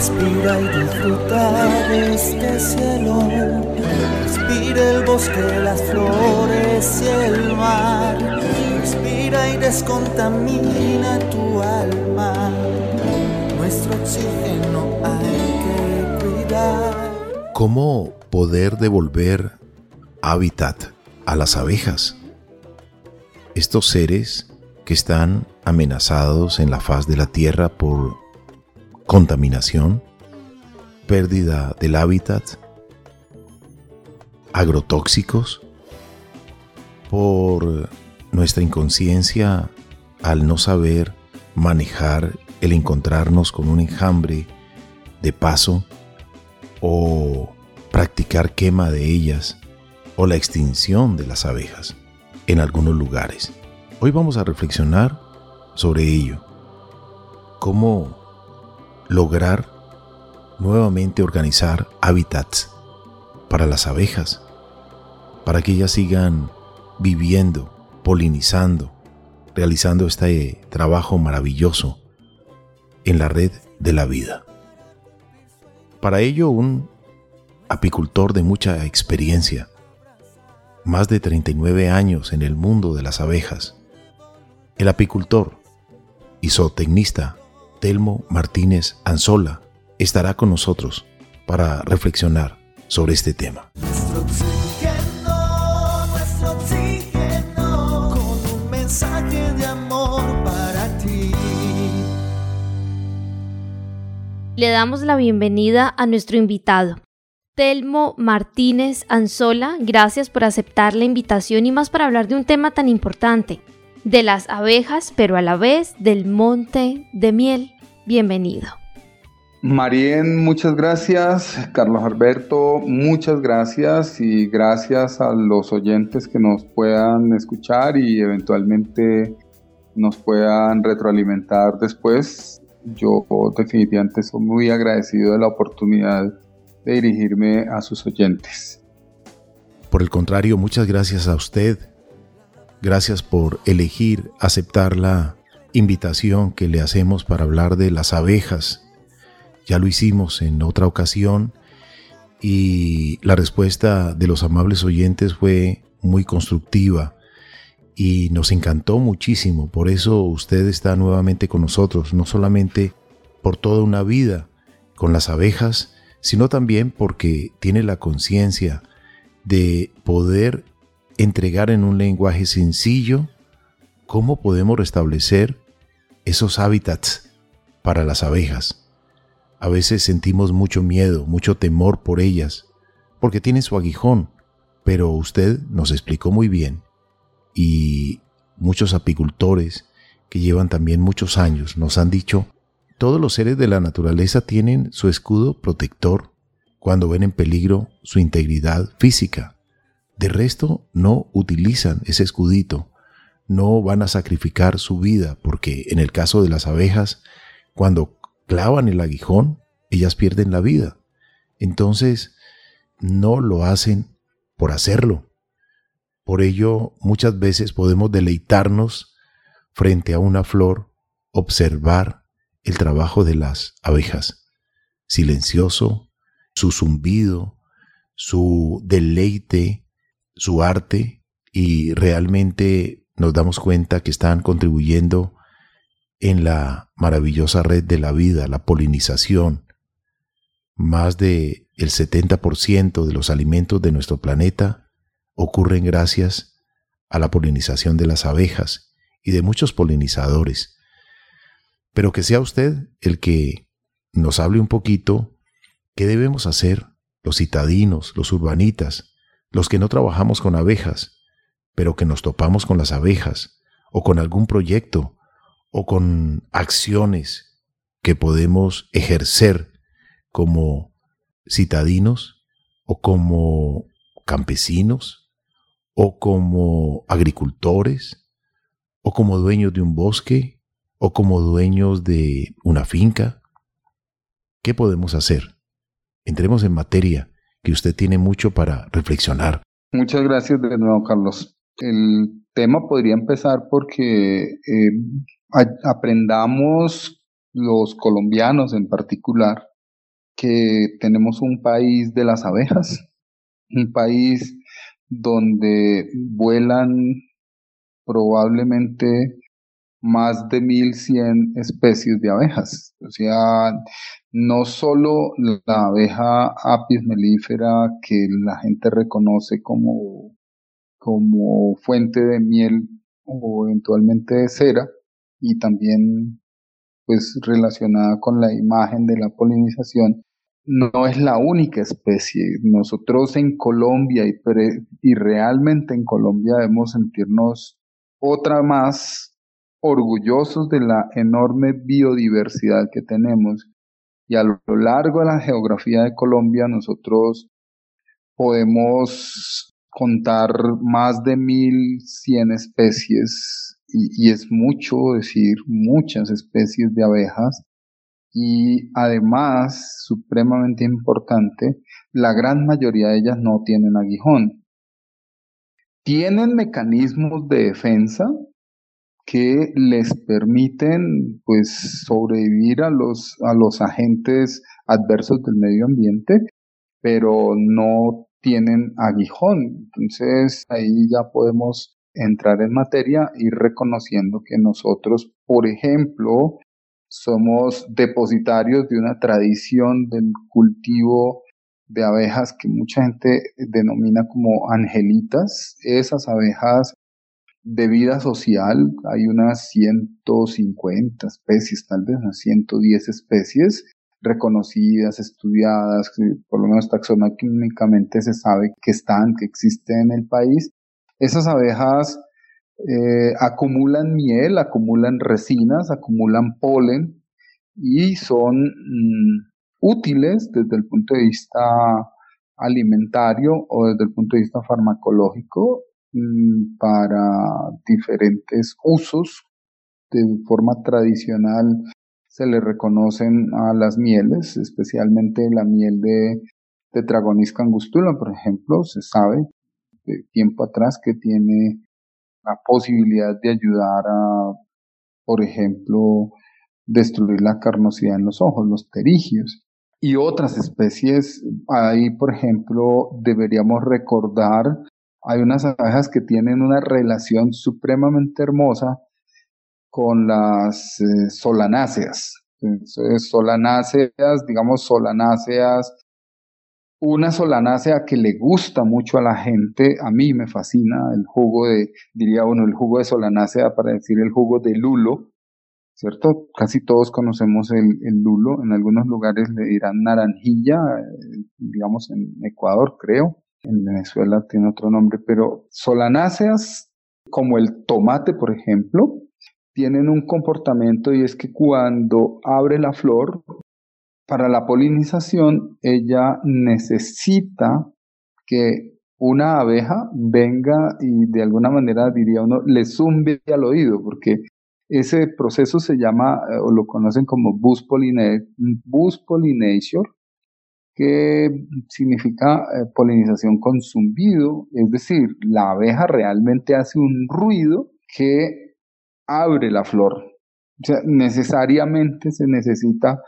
Respira y disfruta de este cielo. Respira el bosque, las flores y el mar. Respira y descontamina tu alma. Nuestro oxígeno hay que cuidar. ¿Cómo poder devolver hábitat a las abejas? Estos seres que están amenazados en la faz de la Tierra por contaminación, pérdida del hábitat, agrotóxicos, por nuestra inconsciencia al no saber manejar el encontrarnos con un enjambre de paso o practicar quema de ellas o la extinción de las abejas en algunos lugares. Hoy vamos a reflexionar sobre ello. Cómo lograr nuevamente organizar hábitats para las abejas, para que ellas sigan viviendo, polinizando, realizando este trabajo maravilloso en la red de la vida. Para ello, un apicultor de mucha experiencia, más de 39 años en el mundo de las abejas, el apicultor y zootecnista Telmo Martínez Anzola estará con nosotros para reflexionar sobre este tema. Nuestro oxígeno, nuestro oxígeno, con un mensaje de amor para ti. Le damos la bienvenida a nuestro invitado, Telmo Martínez Anzola. Gracias por aceptar la invitación y más para hablar de un tema tan importante, de las abejas, pero a la vez del monte de miel. Bienvenido. Marien, muchas gracias. Carlos Alberto, muchas gracias y gracias a los oyentes que nos puedan escuchar y eventualmente nos puedan retroalimentar después. Yo definitivamente soy muy agradecido de la oportunidad de dirigirme a sus oyentes. Por el contrario, muchas gracias a usted. Gracias por elegir aceptar la invitación que le hacemos para hablar de las abejas. Ya lo hicimos en otra ocasión y la respuesta de los amables oyentes fue muy constructiva y nos encantó muchísimo. Por eso usted está nuevamente con nosotros, no solamente por toda una vida con las abejas, sino también porque tiene la conciencia de poder entregar en un lenguaje sencillo cómo podemos restablecer esos hábitats para las abejas. A veces sentimos mucho miedo, mucho temor por ellas, porque tienen su aguijón, pero usted nos explicó muy bien y muchos apicultores que llevan también muchos años nos han dicho, todos los seres de la naturaleza tienen su escudo protector cuando ven en peligro su integridad física. De resto, no utilizan ese escudito, no van a sacrificar su vida, porque en el caso de las abejas, cuando clavan el aguijón, ellas pierden la vida. Entonces, no lo hacen por hacerlo. Por ello, muchas veces podemos deleitarnos frente a una flor, observar el trabajo de las abejas, silencioso, su zumbido, su deleite, su arte, y realmente nos damos cuenta que están contribuyendo en la maravillosa red de la vida, la polinización. Más de el 70% de los alimentos de nuestro planeta ocurren gracias a la polinización de las abejas y de muchos polinizadores. Pero que sea usted el que nos hable un poquito qué debemos hacer los citadinos, los urbanitas, los que no trabajamos con abejas, pero que nos topamos con las abejas o con algún proyecto o con acciones que podemos ejercer como citadinos o como campesinos o como agricultores o como dueños de un bosque o como dueños de una finca. ¿Qué podemos hacer? Entremos en materia, que usted tiene mucho para reflexionar. Muchas gracias de nuevo, Carlos. El tema podría empezar porque eh, aprendamos los colombianos en particular que tenemos un país de las abejas, un país donde vuelan probablemente más de 1100 especies de abejas. O sea, no solo la abeja apis mellifera que la gente reconoce como, como fuente de miel o eventualmente de cera y también pues relacionada con la imagen de la polinización, no es la única especie. Nosotros en Colombia y, y realmente en Colombia debemos sentirnos otra más orgullosos de la enorme biodiversidad que tenemos. Y a lo largo de la geografía de Colombia nosotros podemos contar más de 1100 especies y, y es mucho decir muchas especies de abejas y además, supremamente importante, la gran mayoría de ellas no tienen aguijón. Tienen mecanismos de defensa que les permiten pues sobrevivir a los, a los agentes adversos del medio ambiente, pero no tienen aguijón. Entonces ahí ya podemos entrar en materia y reconociendo que nosotros, por ejemplo, somos depositarios de una tradición del cultivo de abejas que mucha gente denomina como angelitas. Esas abejas de vida social, hay unas 150 especies, tal vez unas 110 especies reconocidas, estudiadas, por lo menos taxonómicamente se sabe que están, que existen en el país. Esas abejas eh, acumulan miel, acumulan resinas, acumulan polen y son mm, útiles desde el punto de vista alimentario o desde el punto de vista farmacológico para diferentes usos. De forma tradicional se le reconocen a las mieles, especialmente la miel de Tetragonis angustula, por ejemplo, se sabe de tiempo atrás que tiene la posibilidad de ayudar a, por ejemplo, destruir la carnosidad en los ojos, los terigios. Y otras especies, ahí por ejemplo deberíamos recordar, hay unas abejas que tienen una relación supremamente hermosa con las eh, solanáceas. Solanáceas, digamos solanáceas una solanácea que le gusta mucho a la gente, a mí me fascina el jugo de, diría uno, el jugo de solanácea para decir el jugo de lulo, ¿cierto? Casi todos conocemos el, el lulo, en algunos lugares le dirán naranjilla, eh, digamos en Ecuador creo, en Venezuela tiene otro nombre, pero solanáceas como el tomate, por ejemplo, tienen un comportamiento y es que cuando abre la flor, para la polinización, ella necesita que una abeja venga y de alguna manera, diría uno, le zumbe al oído, porque ese proceso se llama, eh, o lo conocen como bus, pollination, que significa eh, polinización con zumbido, es decir, la abeja realmente hace un ruido que abre la flor. O sea, necesariamente se necesita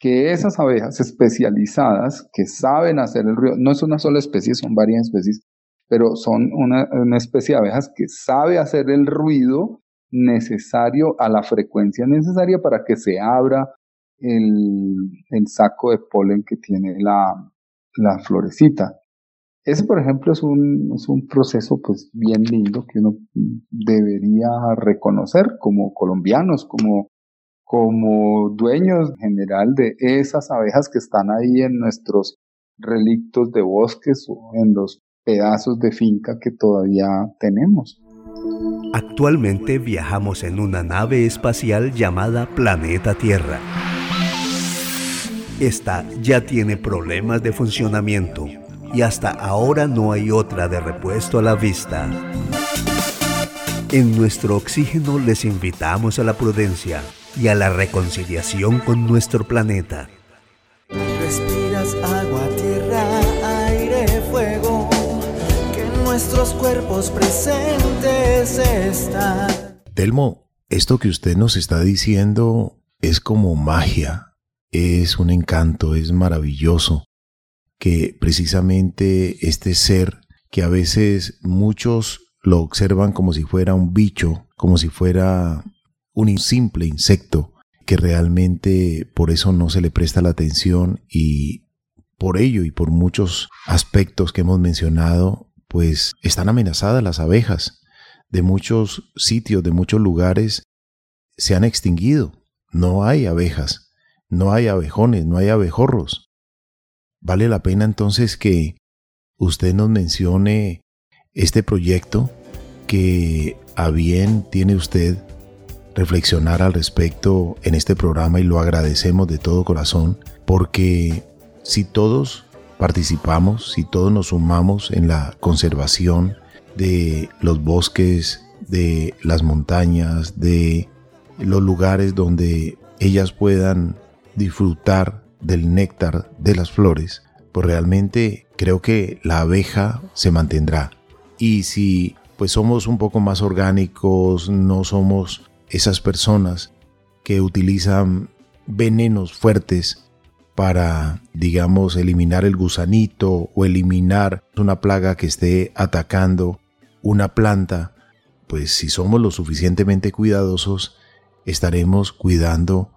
que esas abejas especializadas que saben hacer el ruido, no es una sola especie, son varias especies, pero son una, especie de abejas que sabe hacer el ruido necesario a la frecuencia necesaria para que se abra el, saco de polen que tiene la, la florecita. Ese, por ejemplo, es un, es un proceso pues bien lindo que uno debería reconocer como colombianos, como como dueños general de esas abejas que están ahí en nuestros relictos de bosques o en los pedazos de finca que todavía tenemos. Actualmente viajamos en una nave espacial llamada Planeta Tierra. Esta ya tiene problemas de funcionamiento y hasta ahora no hay otra de repuesto a la vista. En nuestro oxígeno les invitamos a la prudencia y a la reconciliación con nuestro planeta. Respiras agua, tierra, aire, fuego, que en nuestros cuerpos presentes está. Telmo, esto que usted nos está diciendo es como magia. Es un encanto, es maravilloso que precisamente este ser que a veces muchos lo observan como si fuera un bicho, como si fuera un simple insecto, que realmente por eso no se le presta la atención y por ello y por muchos aspectos que hemos mencionado, pues están amenazadas las abejas. De muchos sitios, de muchos lugares, se han extinguido. No hay abejas, no hay abejones, no hay abejorros. Vale la pena entonces que usted nos mencione este proyecto que a bien tiene usted reflexionar al respecto en este programa y lo agradecemos de todo corazón porque si todos participamos, si todos nos sumamos en la conservación de los bosques, de las montañas, de los lugares donde ellas puedan disfrutar del néctar de las flores, pues realmente creo que la abeja se mantendrá. Y si pues somos un poco más orgánicos, no somos esas personas que utilizan venenos fuertes para, digamos, eliminar el gusanito o eliminar una plaga que esté atacando una planta, pues si somos lo suficientemente cuidadosos, estaremos cuidando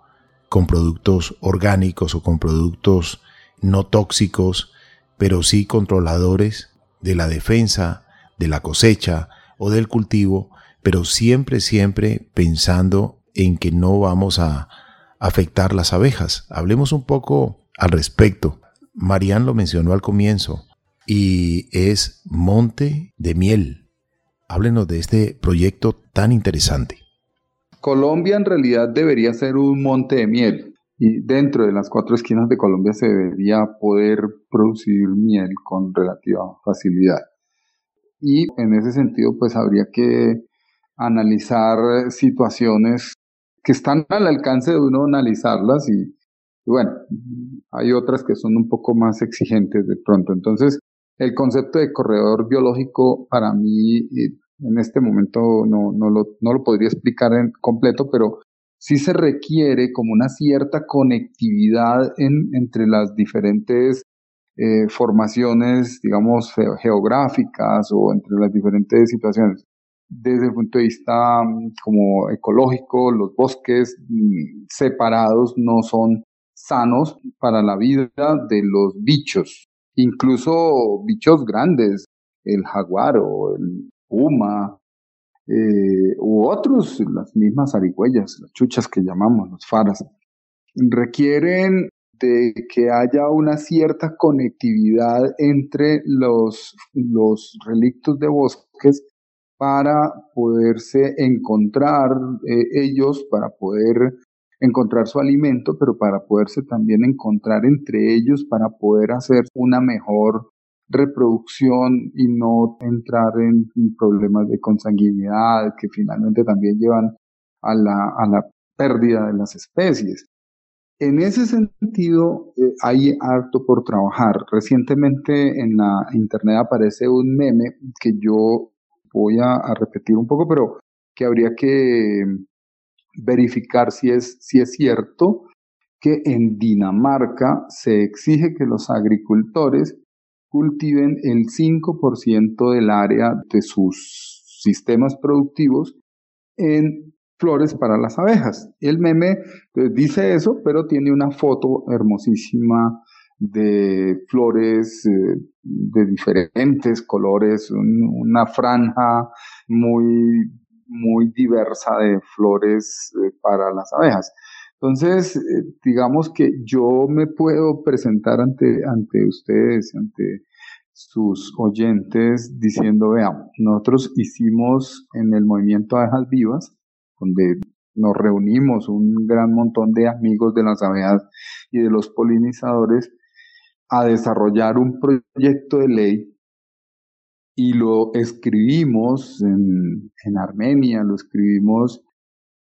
con productos orgánicos o con productos no tóxicos, pero sí controladores de la defensa, de la cosecha o del cultivo, pero siempre, siempre pensando en que no vamos a afectar las abejas. Hablemos un poco al respecto. Marian lo mencionó al comienzo y es Monte de Miel. Háblenos de este proyecto tan interesante. Colombia en realidad debería ser un monte de miel y dentro de las cuatro esquinas de Colombia se debería poder producir miel con relativa facilidad. Y en ese sentido, pues habría que analizar situaciones que están al alcance de uno analizarlas y, bueno, hay otras que son un poco más exigentes de pronto. Entonces, el concepto de corredor biológico para mí en este momento no, no, lo, no lo podría explicar en completo, pero sí se requiere como una cierta conectividad en, entre las diferentes eh, formaciones, digamos, geográficas o entre las diferentes situaciones. Desde el punto de vista mm, como ecológico, los bosques mm, separados no son sanos para la vida de los bichos, incluso bichos grandes, el jaguar o el puma, eh, u otros, las mismas arigüeyas, las chuchas que llamamos, los faras, requieren de que haya una cierta conectividad entre los, los relictos de bosques para poderse encontrar eh, ellos, para poder encontrar su alimento, pero para poderse también encontrar entre ellos, para poder hacer una mejor reproducción y no entrar en problemas de consanguinidad que finalmente también llevan a la, a la pérdida de las especies. En ese sentido, eh, hay harto por trabajar. Recientemente en la internet aparece un meme que yo voy a, a repetir un poco, pero que habría que verificar si es, si es cierto que en Dinamarca se exige que los agricultores cultiven el 5% del área de sus sistemas productivos en flores para las abejas. El meme pues, dice eso, pero tiene una foto hermosísima de flores eh, de diferentes colores, una franja muy, muy diversa de flores eh, para las abejas. Entonces, eh, digamos que yo me puedo presentar ante, ante ustedes, ante sus oyentes, diciendo, veamos, nosotros hicimos en el movimiento Abejas Vivas, donde nos reunimos un gran montón de amigos de las abejas y de los polinizadores a desarrollar un proyecto de ley y lo escribimos en, en Armenia, lo escribimos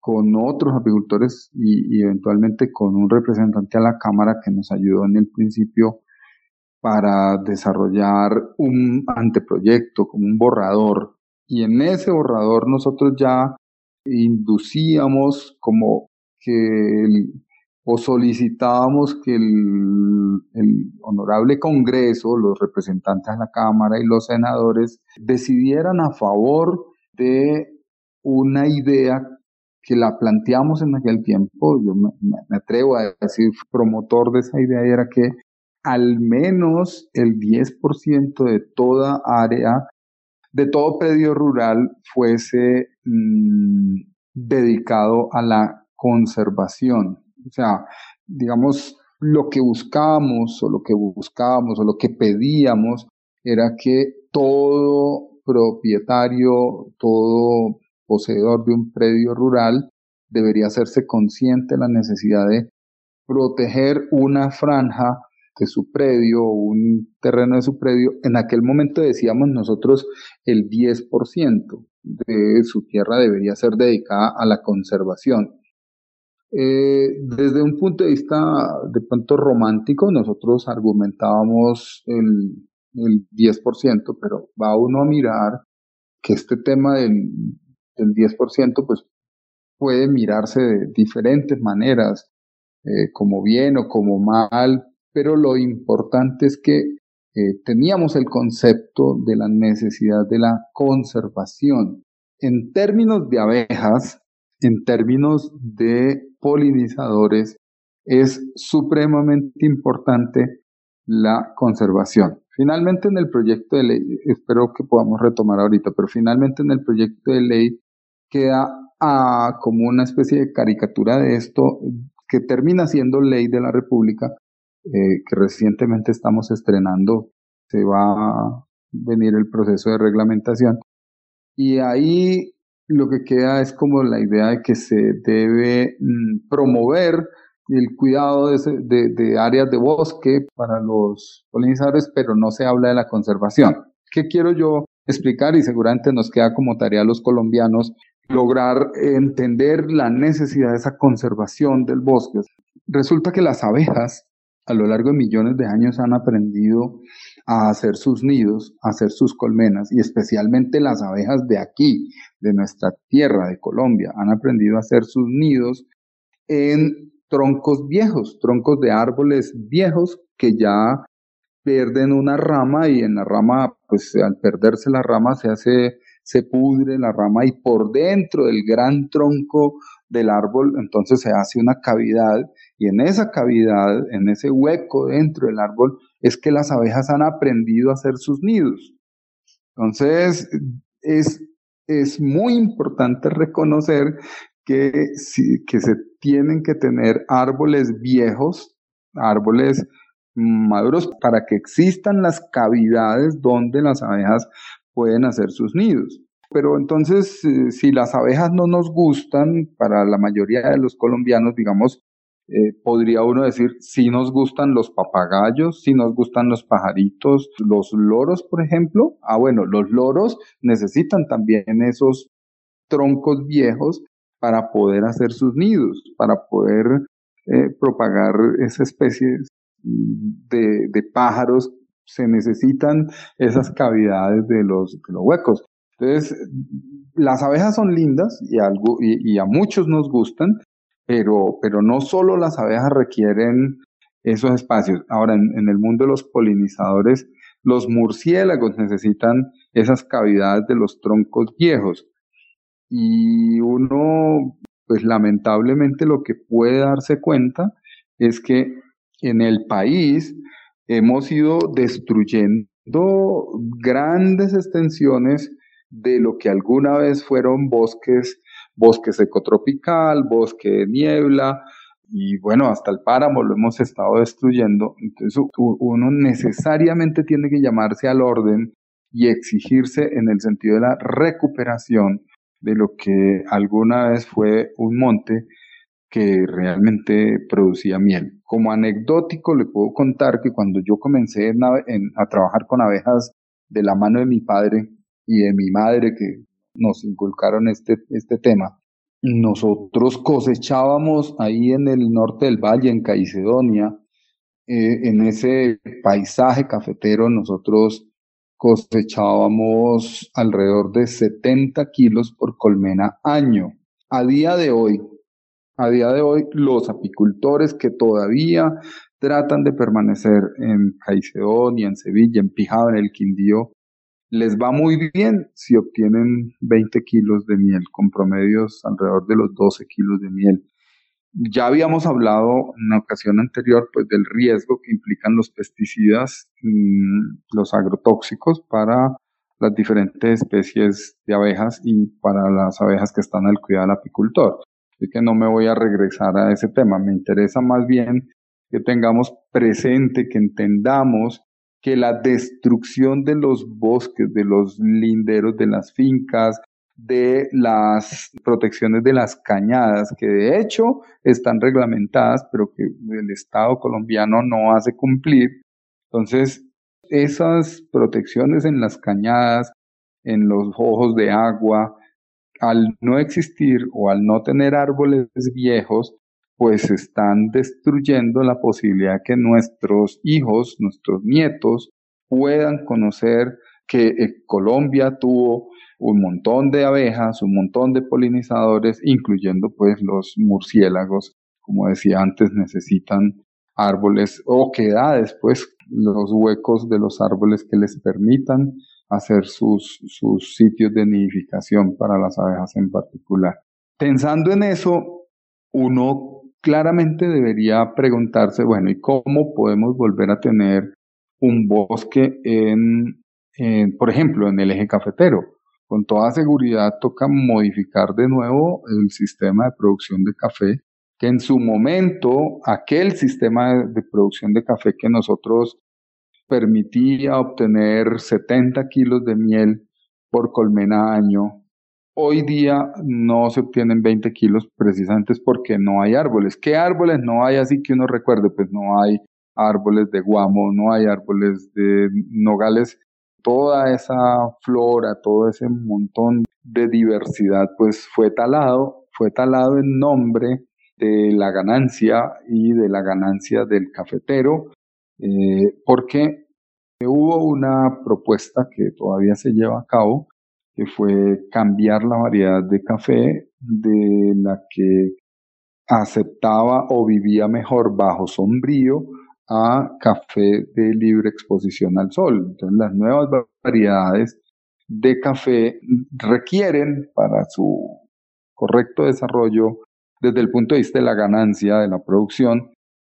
con otros apicultores y, eventualmente con un representante a la Cámara que nos ayudó en el principio para desarrollar un anteproyecto, como un borrador. Y en ese borrador nosotros ya inducíamos como que o solicitábamos que el, el, honorable Congreso, los representantes de la Cámara y los senadores decidieran a favor de una idea que la planteamos en aquel tiempo, yo me, atrevo a decir promotor de esa idea, era que al menos el 10% de toda área, de todo predio rural fuese mm, dedicado a la conservación. O sea, digamos, lo que buscábamos o lo que buscábamos o lo que pedíamos era que todo propietario, todo poseedor de un predio rural debería hacerse consciente de la necesidad de proteger una franja de su predio o un terreno de su predio. En aquel momento decíamos nosotros el 10% de su tierra debería ser dedicada a la conservación. Eh, desde un punto de vista de pronto romántico, nosotros argumentábamos el, el 10%, pero va uno a mirar que este tema del, del 10% pues puede mirarse de diferentes maneras, eh, como bien o como mal, pero lo importante es que eh, teníamos el concepto de la necesidad de la conservación. En términos de abejas, en términos de polinizadores, es supremamente importante la conservación. Finalmente en el proyecto de ley, espero que podamos retomar ahorita, pero finalmente en el proyecto de ley queda ah, como una especie de caricatura de esto que termina siendo ley de la República, eh, que recientemente estamos estrenando, se va a venir el proceso de reglamentación. Y ahí lo que queda es como la idea de que se debe mm, promover el cuidado de, de, áreas de bosque para los polinizadores, pero no se habla de la conservación. ¿Qué quiero yo explicar? Y seguramente nos queda como tarea a los colombianos lograr entender la necesidad de esa conservación del bosque. Resulta que las abejas a lo largo de millones de años han aprendido a hacer sus nidos, a hacer sus colmenas, y especialmente las abejas de aquí, de nuestra tierra, de Colombia, han aprendido a hacer sus nidos en troncos viejos, troncos de árboles viejos que ya pierden una rama y en la rama, pues al perderse la rama se hace, se pudre la rama y por dentro del gran tronco del árbol, entonces se hace una cavidad y en esa cavidad, en ese hueco dentro del árbol, es que las abejas han aprendido a hacer sus nidos. Entonces, es, es muy importante reconocer que, que se tienen que tener árboles viejos, árboles maduros, para que existan las cavidades donde las abejas pueden hacer sus nidos. Pero entonces, eh, si las abejas no nos gustan, para la mayoría de los colombianos, digamos, eh, podría uno decir, si nos gustan los papagayos, si nos gustan los pajaritos, los loros, por ejemplo. Ah, bueno, los loros necesitan también esos troncos viejos para poder hacer sus nidos, para poder eh, propagar esa especie de, de, pájaros. Se necesitan esas cavidades de los, de los huecos. Entonces, las abejas son lindas y, algo, y, a muchos nos gustan, pero, pero no solo las abejas requieren esos espacios. Ahora, en, el mundo de los polinizadores, los murciélagos necesitan esas cavidades de los troncos viejos. Y uno, pues lamentablemente lo que puede darse cuenta es que en el país hemos ido destruyendo grandes extensiones de lo que alguna vez fueron bosques bosque secotropical, bosque de niebla, y bueno, hasta el páramo lo hemos estado destruyendo. Entonces uno necesariamente tiene que llamarse al orden y exigirse en el sentido de la recuperación de lo que alguna vez fue un monte que realmente producía miel. Como anecdótico le puedo contar que cuando yo comencé a trabajar con abejas de la mano de mi padre y de mi madre, que nos inculcaron este, este tema. Nosotros cosechábamos ahí en el norte del valle, en Caicedonia, eh, en ese paisaje cafetero, nosotros cosechábamos alrededor de 70 kilos por colmena año. A día de hoy, A día de hoy, los apicultores que todavía tratan de permanecer en Caicedo y en Sevilla, en Pijado, en el Quindío, les va muy bien si obtienen 20 kilos de miel, con promedios alrededor de los 12 kilos de miel. Ya habíamos hablado en una ocasión anterior pues, del riesgo que implican los pesticidas, los agrotóxicos para las diferentes especies de abejas y para las abejas que están al cuidado del apicultor. Así que no me voy a regresar a ese tema. Me interesa más bien que tengamos presente, que entendamos que la destrucción de los bosques, de los linderos, de las fincas, de las protecciones de las cañadas, que de hecho están reglamentadas, pero que el Estado colombiano no hace cumplir. Entonces, esas protecciones en las cañadas, en los ojos de agua, al no existir o al no tener árboles viejos, pues están destruyendo la posibilidad que nuestros hijos, nuestros nietos, puedan conocer que eh, Colombia tuvo un montón de abejas, un montón de polinizadores, incluyendo pues los murciélagos, como decía antes, necesitan árboles o quedades, pues los huecos de los árboles que les permitan hacer sus, sus sitios de nidificación para las abejas en particular. Pensando en eso, uno claramente debería preguntarse, bueno, ¿y cómo podemos volver a tener un bosque en, por ejemplo, en el eje cafetero? Con toda seguridad toca modificar de nuevo el sistema de producción de café, que en su momento aquel sistema de producción de café que nosotros permitía obtener 70 kilos de miel por colmena año Hoy día no se obtienen 20 kilos precisamente porque no hay árboles. ¿Qué árboles no hay así que uno recuerde? Pues no hay árboles de guamo, no hay árboles de nogales. Toda esa flora, todo ese montón de diversidad, pues fue talado, fue talado en nombre de la ganancia y de la ganancia del cafetero, eh, porque hubo una propuesta que todavía se lleva a cabo que fue cambiar la variedad de café de la que aceptaba o vivía mejor bajo sombrío a café de libre exposición al sol. Entonces las nuevas variedades de café requieren para su correcto desarrollo desde el punto de vista de la ganancia de la producción,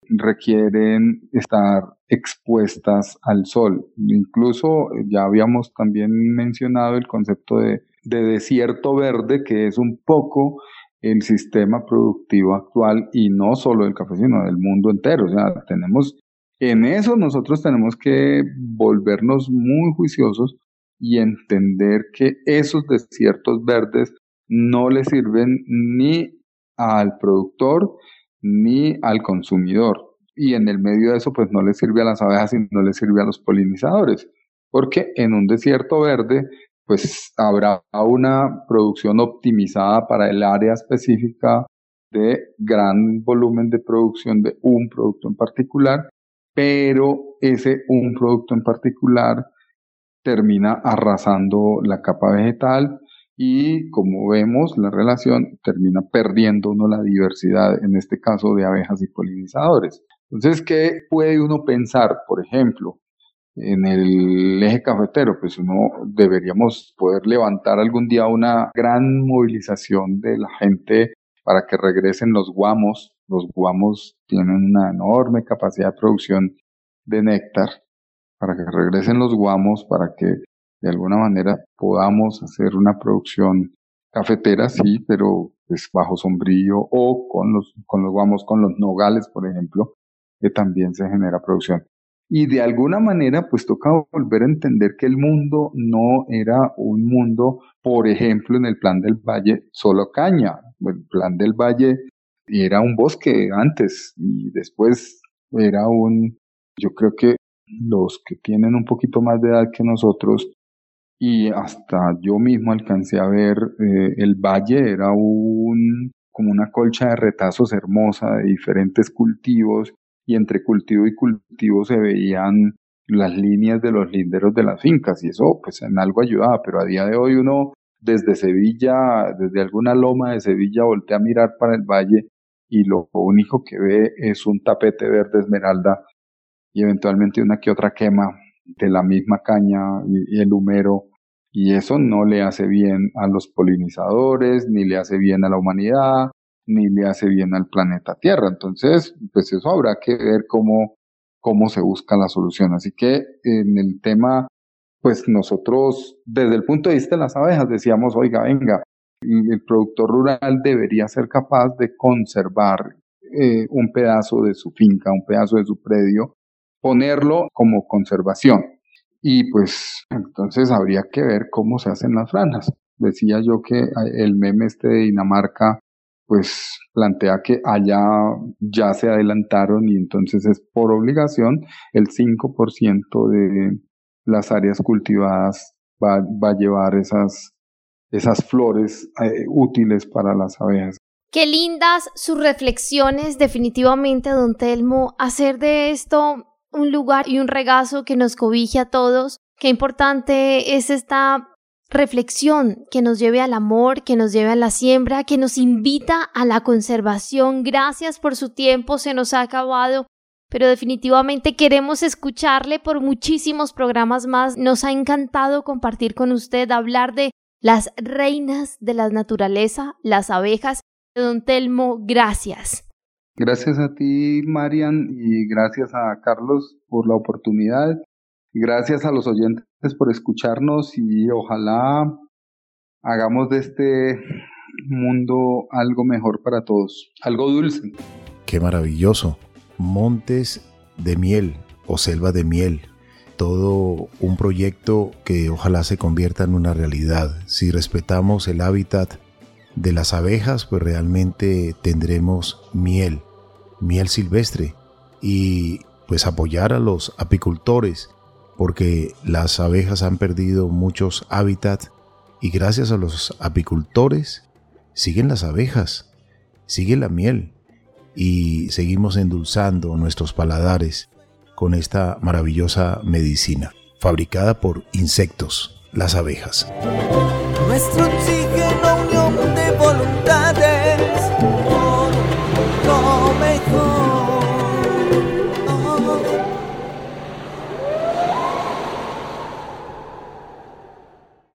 requieren estar expuestas al sol. Incluso eh, ya habíamos también mencionado el concepto de, desierto verde, que es un poco el sistema productivo actual y no solo del café, sino del mundo entero. O sea, tenemos, en eso nosotros tenemos que volvernos muy juiciosos y entender que esos desiertos verdes no le sirven ni al productor ni al consumidor. Y en el medio de eso pues no le sirve a las abejas y no le sirve a los polinizadores, porque en un desierto verde pues habrá una producción optimizada para el área específica de gran volumen de producción de un producto en particular, pero ese un producto en particular termina arrasando la capa vegetal y como vemos la relación termina perdiendo uno la diversidad, en este caso de abejas y polinizadores. Entonces, ¿qué puede uno pensar? Por ejemplo, en el eje cafetero, pues uno deberíamos poder levantar algún día una gran movilización de la gente para que regresen los guamos. Los guamos tienen una enorme capacidad de producción de néctar, para que regresen los guamos, para que de alguna manera podamos hacer una producción cafetera, sí, pero pues bajo sombrío o con los, con los guamos, con los nogales, por ejemplo, que también se genera producción. Y de alguna manera, pues toca volver a entender que el mundo no era un mundo, por ejemplo, en el plan del valle, solo caña. El plan del valle era un bosque antes y después era un, yo creo que los que tienen un poquito más de edad que nosotros y hasta yo mismo alcancé a ver eh, el valle era un como una colcha de retazos hermosa de diferentes cultivos y entre cultivo y cultivo se veían las líneas de los linderos de las fincas y eso pues en algo ayudaba, pero a día de hoy uno desde Sevilla, desde alguna loma de Sevilla voltea a mirar para el valle y lo único que ve es un tapete verde esmeralda y eventualmente una que otra quema de la misma caña y, el humero y eso no le hace bien a los polinizadores, ni le hace bien a la humanidad, ni le hace bien al planeta Tierra. Entonces, pues eso habrá que ver cómo, cómo se busca la solución. Así que en el tema, pues nosotros, desde el punto de vista de las abejas, decíamos, oiga, venga, el productor rural debería ser capaz de conservar eh, un pedazo de su finca, un pedazo de su predio, ponerlo como conservación. Y pues entonces habría que ver cómo se hacen las franjas. Decía yo que el meme este de Dinamarca pues plantea que allá ya se adelantaron y entonces es por obligación el 5% de las áreas cultivadas va, a llevar esas, esas flores eh, útiles para las abejas. Qué lindas sus reflexiones, definitivamente, don Telmo. Hacer de esto un lugar y un regazo que nos cobije a todos. Qué importante es esta reflexión que nos lleve al amor, que nos lleve a la siembra, que nos invita a la conservación. Gracias por su tiempo, se nos ha acabado, pero definitivamente queremos escucharle por muchísimos programas más. Nos ha encantado compartir con usted, hablar de las reinas de la naturaleza, las abejas. Don Telmo, gracias. Gracias a ti, Marian, y gracias a Carlos por la oportunidad. Gracias a los oyentes por escucharnos y ojalá hagamos de este mundo algo mejor para todos, algo dulce. Qué maravilloso. Montes de miel o selva de miel. Todo un proyecto que ojalá se convierta en una realidad. Si respetamos el hábitat de las abejas, pues realmente tendremos miel, miel silvestre. Y pues apoyar a los apicultores porque las abejas han perdido muchos hábitats y gracias a los apicultores siguen las abejas, sigue la miel y seguimos endulzando nuestros paladares con esta maravillosa medicina fabricada por insectos, las abejas. Nuestro unión de voluntad